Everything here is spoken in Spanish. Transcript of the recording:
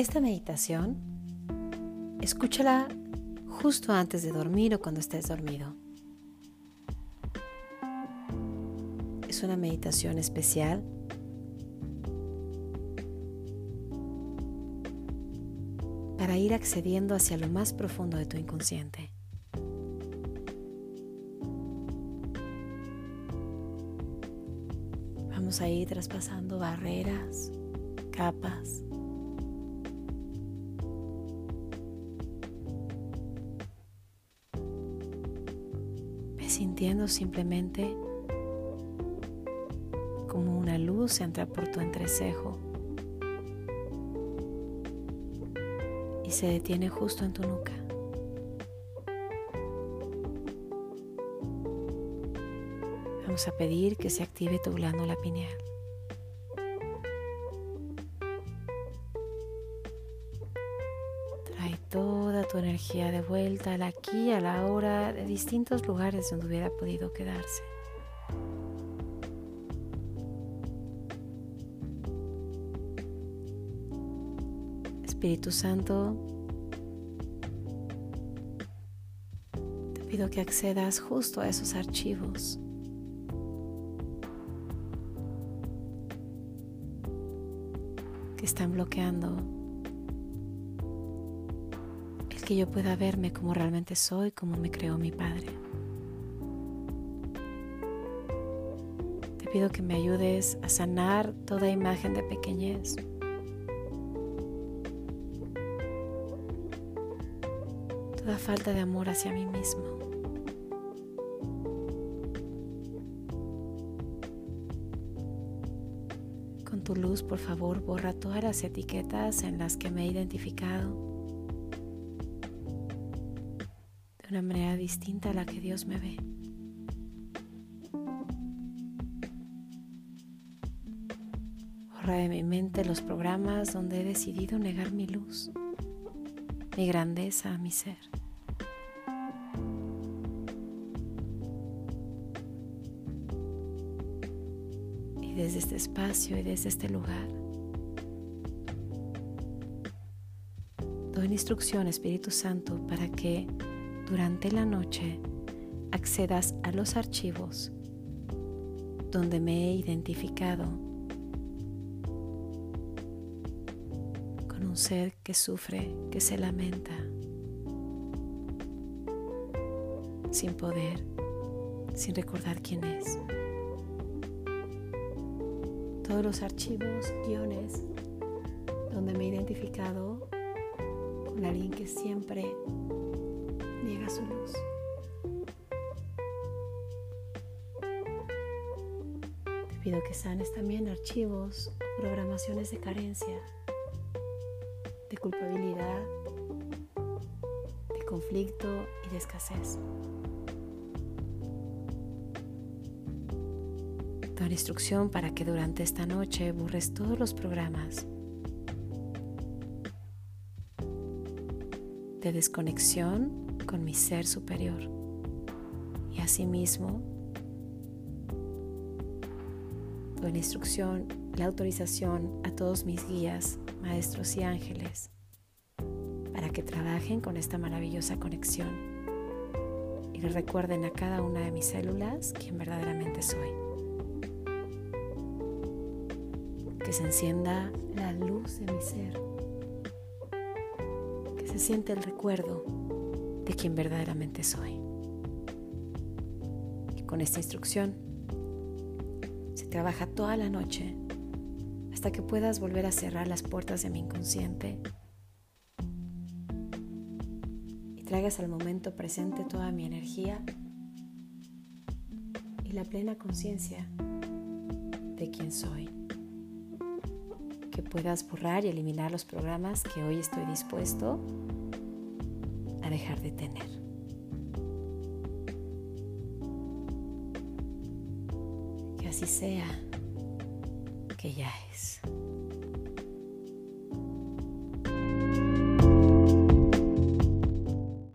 Esta meditación, escúchala justo antes de dormir o cuando estés dormido. Es una meditación especial para ir accediendo hacia lo más profundo de tu inconsciente. Vamos a ir traspasando barreras, capas. Sintiendo simplemente como una luz entra por tu entrecejo y se detiene justo en tu nuca. Vamos a pedir que se active tu glándula pineal. Toda tu energía de vuelta al aquí, a la hora, de distintos lugares donde hubiera podido quedarse. Espíritu Santo, te pido que accedas justo a esos archivos. que están bloqueando que yo pueda verme como realmente soy, como me creó mi Padre. Te pido que me ayudes a sanar toda imagen de pequeñez. toda falta de amor hacia mí mismo. Con tu luz, por favor, borra todas las etiquetas en las que me he identificado una manera distinta a la que Dios me ve. Borra de mi mente los programas donde he decidido negar mi luz mi grandeza mi ser. Y desde este espacio y desde este lugar, doy instrucción, Espíritu Santo, para que durante la noche accedas a los archivos donde me he identificado un ser que sufre, que se lamenta, sin poder, sin recordar quién es. Todos los archivos, guiones, donde me he identificado con alguien que siempre niega su luz. Te pido que sanes también archivos, programaciones de carencia de culpabilidad, de conflicto y de escasez. Doy instrucción para que durante esta noche borres todos los programas de desconexión con mi ser superior y asimismo doy la instrucción, la autorización a todos mis guías maestros y ángeles, para que trabajen con esta maravillosa conexión y recuerden a cada una de mis células quién verdaderamente soy. Que se encienda la luz de mi ser, que se siente el recuerdo de quién verdaderamente soy. Con esta instrucción se trabaja toda la noche hasta que puedas volver a cerrar las puertas de mi inconsciente y traigas al momento presente toda mi energía y la plena conciencia de quién soy. Que puedas borrar y eliminar los programas que hoy estoy dispuesto a dejar de tener. Que así sea que ya es.